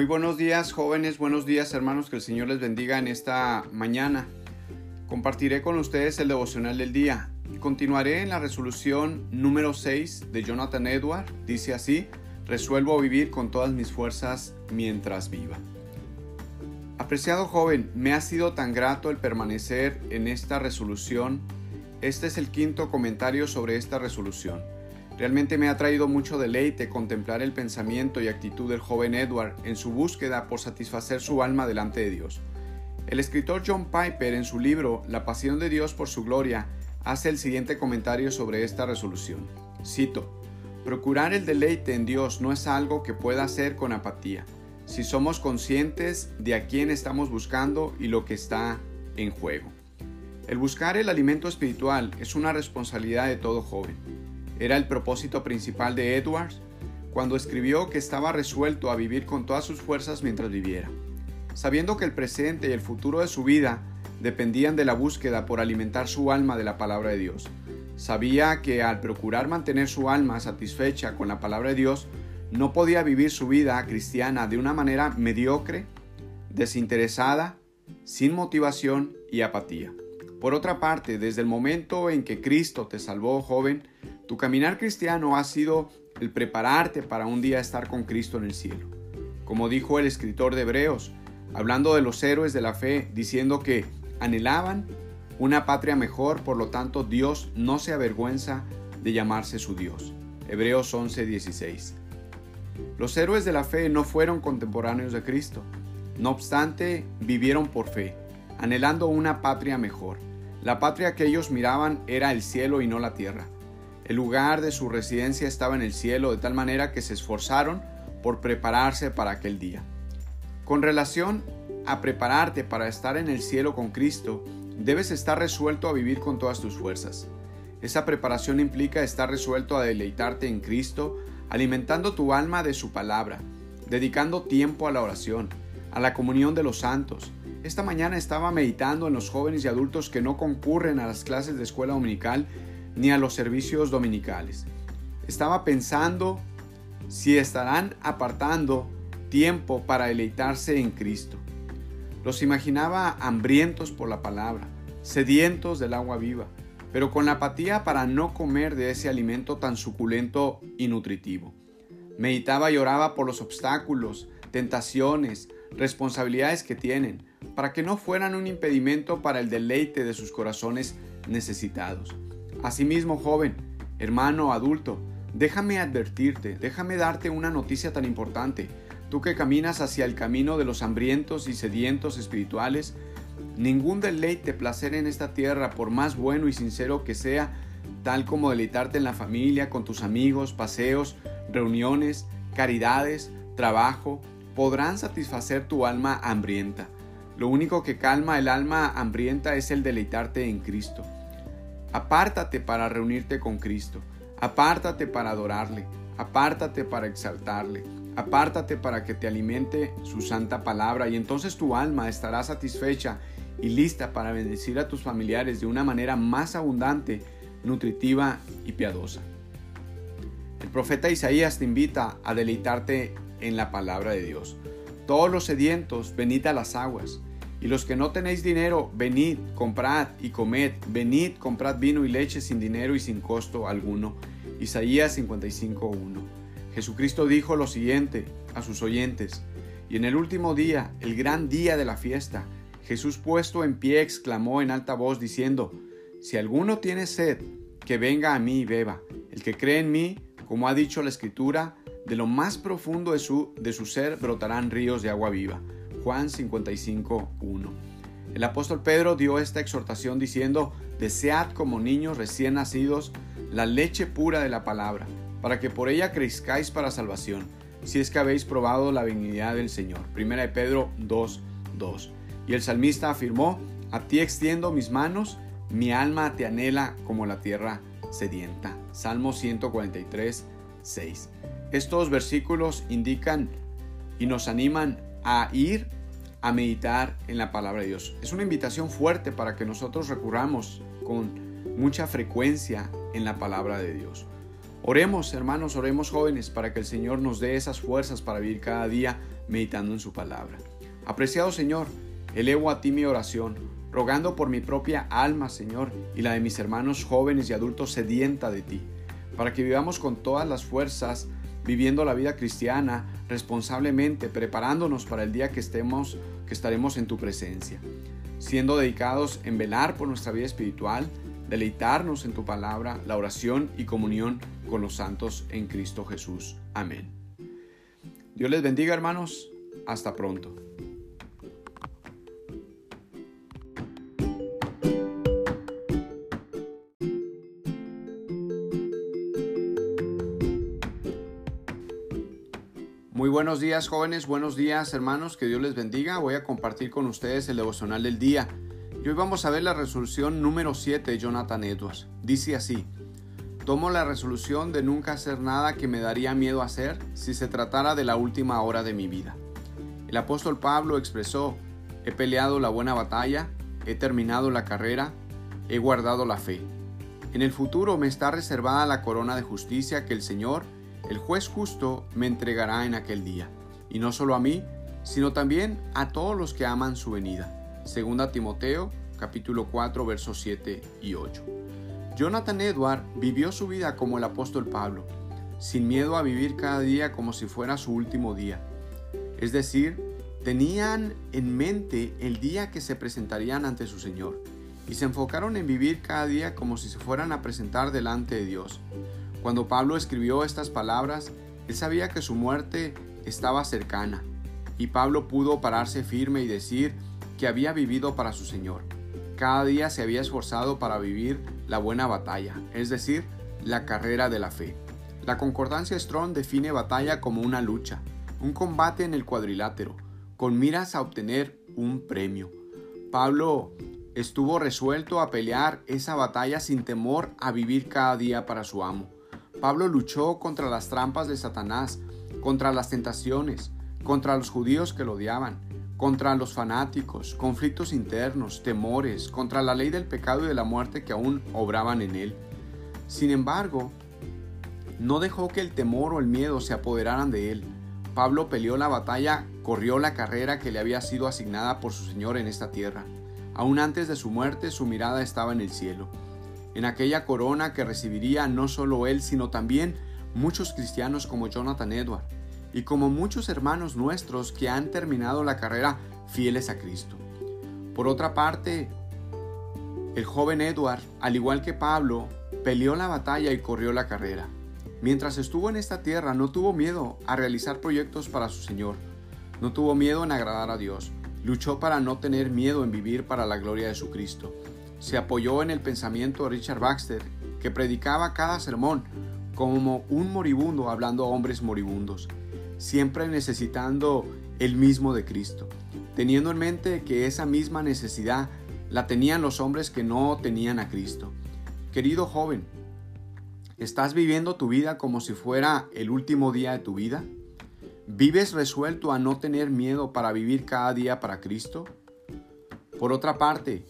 Muy buenos días jóvenes, buenos días hermanos, que el Señor les bendiga en esta mañana. Compartiré con ustedes el devocional del día y continuaré en la resolución número 6 de Jonathan Edward. Dice así, resuelvo vivir con todas mis fuerzas mientras viva. Apreciado joven, me ha sido tan grato el permanecer en esta resolución. Este es el quinto comentario sobre esta resolución. Realmente me ha traído mucho deleite contemplar el pensamiento y actitud del joven Edward en su búsqueda por satisfacer su alma delante de Dios. El escritor John Piper en su libro La pasión de Dios por su gloria hace el siguiente comentario sobre esta resolución. Cito, Procurar el deleite en Dios no es algo que pueda hacer con apatía, si somos conscientes de a quién estamos buscando y lo que está en juego. El buscar el alimento espiritual es una responsabilidad de todo joven era el propósito principal de Edwards cuando escribió que estaba resuelto a vivir con todas sus fuerzas mientras viviera. Sabiendo que el presente y el futuro de su vida dependían de la búsqueda por alimentar su alma de la palabra de Dios. Sabía que al procurar mantener su alma satisfecha con la palabra de Dios, no podía vivir su vida cristiana de una manera mediocre, desinteresada, sin motivación y apatía. Por otra parte, desde el momento en que Cristo te salvó joven, tu caminar cristiano ha sido el prepararte para un día estar con Cristo en el cielo. Como dijo el escritor de Hebreos, hablando de los héroes de la fe, diciendo que anhelaban una patria mejor, por lo tanto Dios no se avergüenza de llamarse su Dios. Hebreos 11:16. Los héroes de la fe no fueron contemporáneos de Cristo. No obstante, vivieron por fe, anhelando una patria mejor. La patria que ellos miraban era el cielo y no la tierra. El lugar de su residencia estaba en el cielo de tal manera que se esforzaron por prepararse para aquel día. Con relación a prepararte para estar en el cielo con Cristo, debes estar resuelto a vivir con todas tus fuerzas. Esa preparación implica estar resuelto a deleitarte en Cristo, alimentando tu alma de su palabra, dedicando tiempo a la oración, a la comunión de los santos. Esta mañana estaba meditando en los jóvenes y adultos que no concurren a las clases de escuela dominical ni a los servicios dominicales. Estaba pensando si estarán apartando tiempo para deleitarse en Cristo. Los imaginaba hambrientos por la palabra, sedientos del agua viva, pero con la apatía para no comer de ese alimento tan suculento y nutritivo. Meditaba y oraba por los obstáculos, tentaciones, responsabilidades que tienen, para que no fueran un impedimento para el deleite de sus corazones necesitados. Asimismo, joven, hermano, adulto, déjame advertirte, déjame darte una noticia tan importante. Tú que caminas hacia el camino de los hambrientos y sedientos espirituales, ningún deleite, placer en esta tierra, por más bueno y sincero que sea, tal como deleitarte en la familia, con tus amigos, paseos, reuniones, caridades, trabajo, podrán satisfacer tu alma hambrienta. Lo único que calma el alma hambrienta es el deleitarte en Cristo. Apártate para reunirte con Cristo. Apártate para adorarle. Apártate para exaltarle. Apártate para que te alimente su santa palabra y entonces tu alma estará satisfecha y lista para bendecir a tus familiares de una manera más abundante, nutritiva y piadosa. El profeta Isaías te invita a deleitarte en la palabra de Dios. Todos los sedientos, venid a las aguas. Y los que no tenéis dinero, venid, comprad y comed, venid, comprad vino y leche sin dinero y sin costo alguno. Isaías 55.1. Jesucristo dijo lo siguiente a sus oyentes, y en el último día, el gran día de la fiesta, Jesús puesto en pie exclamó en alta voz diciendo, Si alguno tiene sed, que venga a mí y beba. El que cree en mí, como ha dicho la Escritura, de lo más profundo de su, de su ser brotarán ríos de agua viva. Juan 55.1. El apóstol Pedro dio esta exhortación diciendo, Desead como niños recién nacidos la leche pura de la palabra, para que por ella crezcáis para salvación, si es que habéis probado la benignidad del Señor. Primera de Pedro 2.2. Y el salmista afirmó, A ti extiendo mis manos, mi alma te anhela como la tierra sedienta. Salmo 143.6. Estos versículos indican y nos animan a ir a meditar en la palabra de Dios. Es una invitación fuerte para que nosotros recurramos con mucha frecuencia en la palabra de Dios. Oremos, hermanos, oremos jóvenes, para que el Señor nos dé esas fuerzas para vivir cada día meditando en su palabra. Apreciado Señor, elevo a ti mi oración, rogando por mi propia alma, Señor, y la de mis hermanos jóvenes y adultos sedienta de ti, para que vivamos con todas las fuerzas, viviendo la vida cristiana responsablemente, preparándonos para el día que estemos, que estaremos en tu presencia, siendo dedicados en velar por nuestra vida espiritual, deleitarnos en tu palabra, la oración y comunión con los santos en Cristo Jesús. Amén. Dios les bendiga hermanos. Hasta pronto. Buenos días jóvenes, buenos días hermanos, que Dios les bendiga. Voy a compartir con ustedes el devocional del día. Y hoy vamos a ver la resolución número 7 de Jonathan Edwards. Dice así, tomo la resolución de nunca hacer nada que me daría miedo hacer si se tratara de la última hora de mi vida. El apóstol Pablo expresó, he peleado la buena batalla, he terminado la carrera, he guardado la fe. En el futuro me está reservada la corona de justicia que el Señor, el juez justo, me entregará en aquel día. Y no solo a mí, sino también a todos los que aman su venida. Segunda Timoteo, capítulo 4, versos 7 y 8. Jonathan Edward vivió su vida como el apóstol Pablo, sin miedo a vivir cada día como si fuera su último día. Es decir, tenían en mente el día que se presentarían ante su Señor y se enfocaron en vivir cada día como si se fueran a presentar delante de Dios. Cuando Pablo escribió estas palabras, él sabía que su muerte estaba cercana, y Pablo pudo pararse firme y decir que había vivido para su Señor. Cada día se había esforzado para vivir la buena batalla, es decir, la carrera de la fe. La concordancia Strong define batalla como una lucha, un combate en el cuadrilátero, con miras a obtener un premio. Pablo estuvo resuelto a pelear esa batalla sin temor a vivir cada día para su amo. Pablo luchó contra las trampas de Satanás, contra las tentaciones, contra los judíos que lo odiaban, contra los fanáticos, conflictos internos, temores, contra la ley del pecado y de la muerte que aún obraban en él. Sin embargo, no dejó que el temor o el miedo se apoderaran de él. Pablo peleó la batalla, corrió la carrera que le había sido asignada por su Señor en esta tierra. Aún antes de su muerte, su mirada estaba en el cielo en aquella corona que recibiría no solo él, sino también muchos cristianos como Jonathan Edward y como muchos hermanos nuestros que han terminado la carrera fieles a Cristo. Por otra parte, el joven Edward, al igual que Pablo, peleó la batalla y corrió la carrera. Mientras estuvo en esta tierra no tuvo miedo a realizar proyectos para su Señor, no tuvo miedo en agradar a Dios, luchó para no tener miedo en vivir para la gloria de su Cristo se apoyó en el pensamiento de Richard Baxter, que predicaba cada sermón como un moribundo hablando a hombres moribundos, siempre necesitando el mismo de Cristo, teniendo en mente que esa misma necesidad la tenían los hombres que no tenían a Cristo. Querido joven, ¿estás viviendo tu vida como si fuera el último día de tu vida? ¿Vives resuelto a no tener miedo para vivir cada día para Cristo? Por otra parte,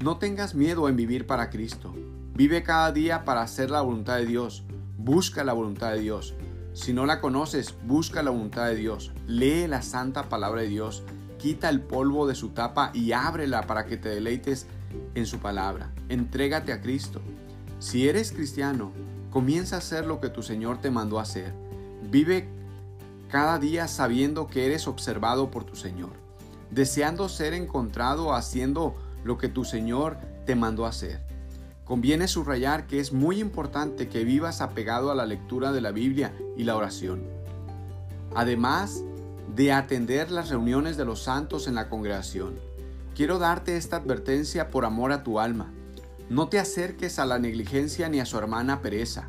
no tengas miedo en vivir para Cristo. Vive cada día para hacer la voluntad de Dios. Busca la voluntad de Dios. Si no la conoces, busca la voluntad de Dios. Lee la santa palabra de Dios. Quita el polvo de su tapa y ábrela para que te deleites en su palabra. Entrégate a Cristo. Si eres cristiano, comienza a hacer lo que tu Señor te mandó a hacer. Vive cada día sabiendo que eres observado por tu Señor, deseando ser encontrado haciendo lo que tu Señor te mandó hacer. Conviene subrayar que es muy importante que vivas apegado a la lectura de la Biblia y la oración. Además de atender las reuniones de los santos en la congregación, quiero darte esta advertencia por amor a tu alma. No te acerques a la negligencia ni a su hermana pereza,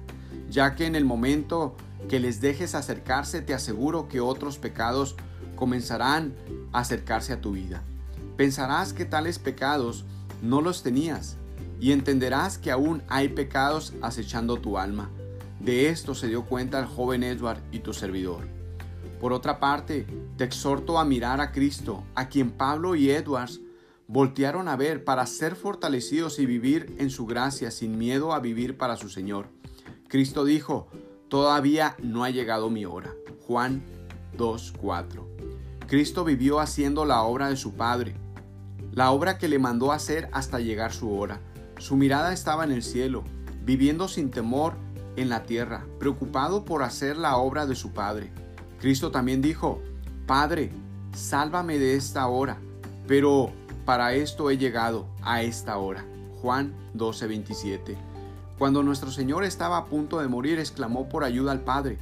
ya que en el momento que les dejes acercarse te aseguro que otros pecados comenzarán a acercarse a tu vida. Pensarás que tales pecados no los tenías y entenderás que aún hay pecados acechando tu alma. De esto se dio cuenta el joven Edward y tu servidor. Por otra parte, te exhorto a mirar a Cristo, a quien Pablo y Edwards voltearon a ver para ser fortalecidos y vivir en su gracia sin miedo a vivir para su Señor. Cristo dijo, todavía no ha llegado mi hora. Juan 2.4. Cristo vivió haciendo la obra de su Padre, la obra que le mandó hacer hasta llegar su hora. Su mirada estaba en el cielo, viviendo sin temor en la tierra, preocupado por hacer la obra de su Padre. Cristo también dijo, Padre, sálvame de esta hora, pero para esto he llegado a esta hora. Juan 12:27. Cuando nuestro Señor estaba a punto de morir, exclamó por ayuda al Padre,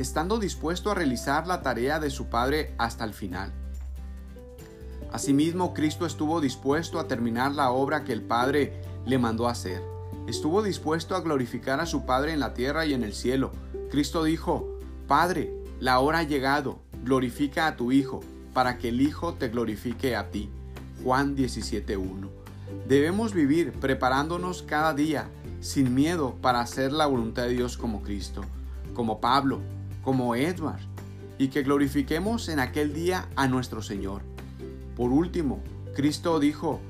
estando dispuesto a realizar la tarea de su Padre hasta el final. Asimismo, Cristo estuvo dispuesto a terminar la obra que el Padre le mandó hacer. Estuvo dispuesto a glorificar a su Padre en la tierra y en el cielo. Cristo dijo, Padre, la hora ha llegado, glorifica a tu Hijo, para que el Hijo te glorifique a ti. Juan 17.1. Debemos vivir preparándonos cada día sin miedo para hacer la voluntad de Dios como Cristo, como Pablo, como Edward, y que glorifiquemos en aquel día a nuestro Señor. Por último, Cristo dijo,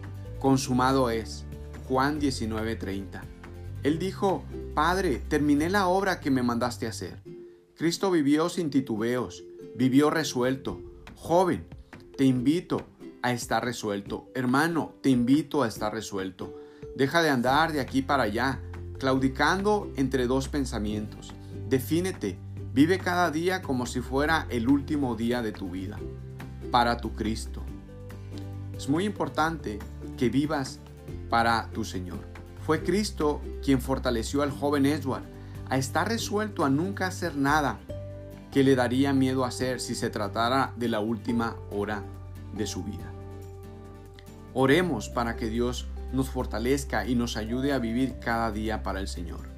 consumado es. Juan 19:30. Él dijo, Padre, terminé la obra que me mandaste hacer. Cristo vivió sin titubeos, vivió resuelto. Joven, te invito a estar resuelto. Hermano, te invito a estar resuelto. Deja de andar de aquí para allá, claudicando entre dos pensamientos. Defínete, vive cada día como si fuera el último día de tu vida, para tu Cristo. Es muy importante que vivas para tu Señor. Fue Cristo quien fortaleció al joven Edward a estar resuelto a nunca hacer nada que le daría miedo hacer si se tratara de la última hora de su vida. Oremos para que Dios nos fortalezca y nos ayude a vivir cada día para el Señor.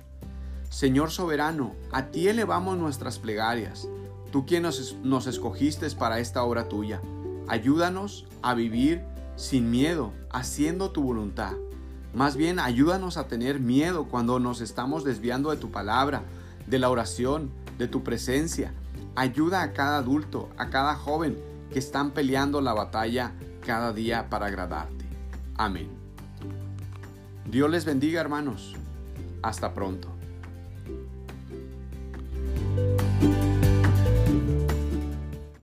Señor soberano, a ti elevamos nuestras plegarias, tú quien nos, nos escogiste para esta obra tuya. Ayúdanos a vivir sin miedo, haciendo tu voluntad. Más bien, ayúdanos a tener miedo cuando nos estamos desviando de tu palabra, de la oración, de tu presencia. Ayuda a cada adulto, a cada joven que están peleando la batalla cada día para agradarte. Amén. Dios les bendiga hermanos. Hasta pronto.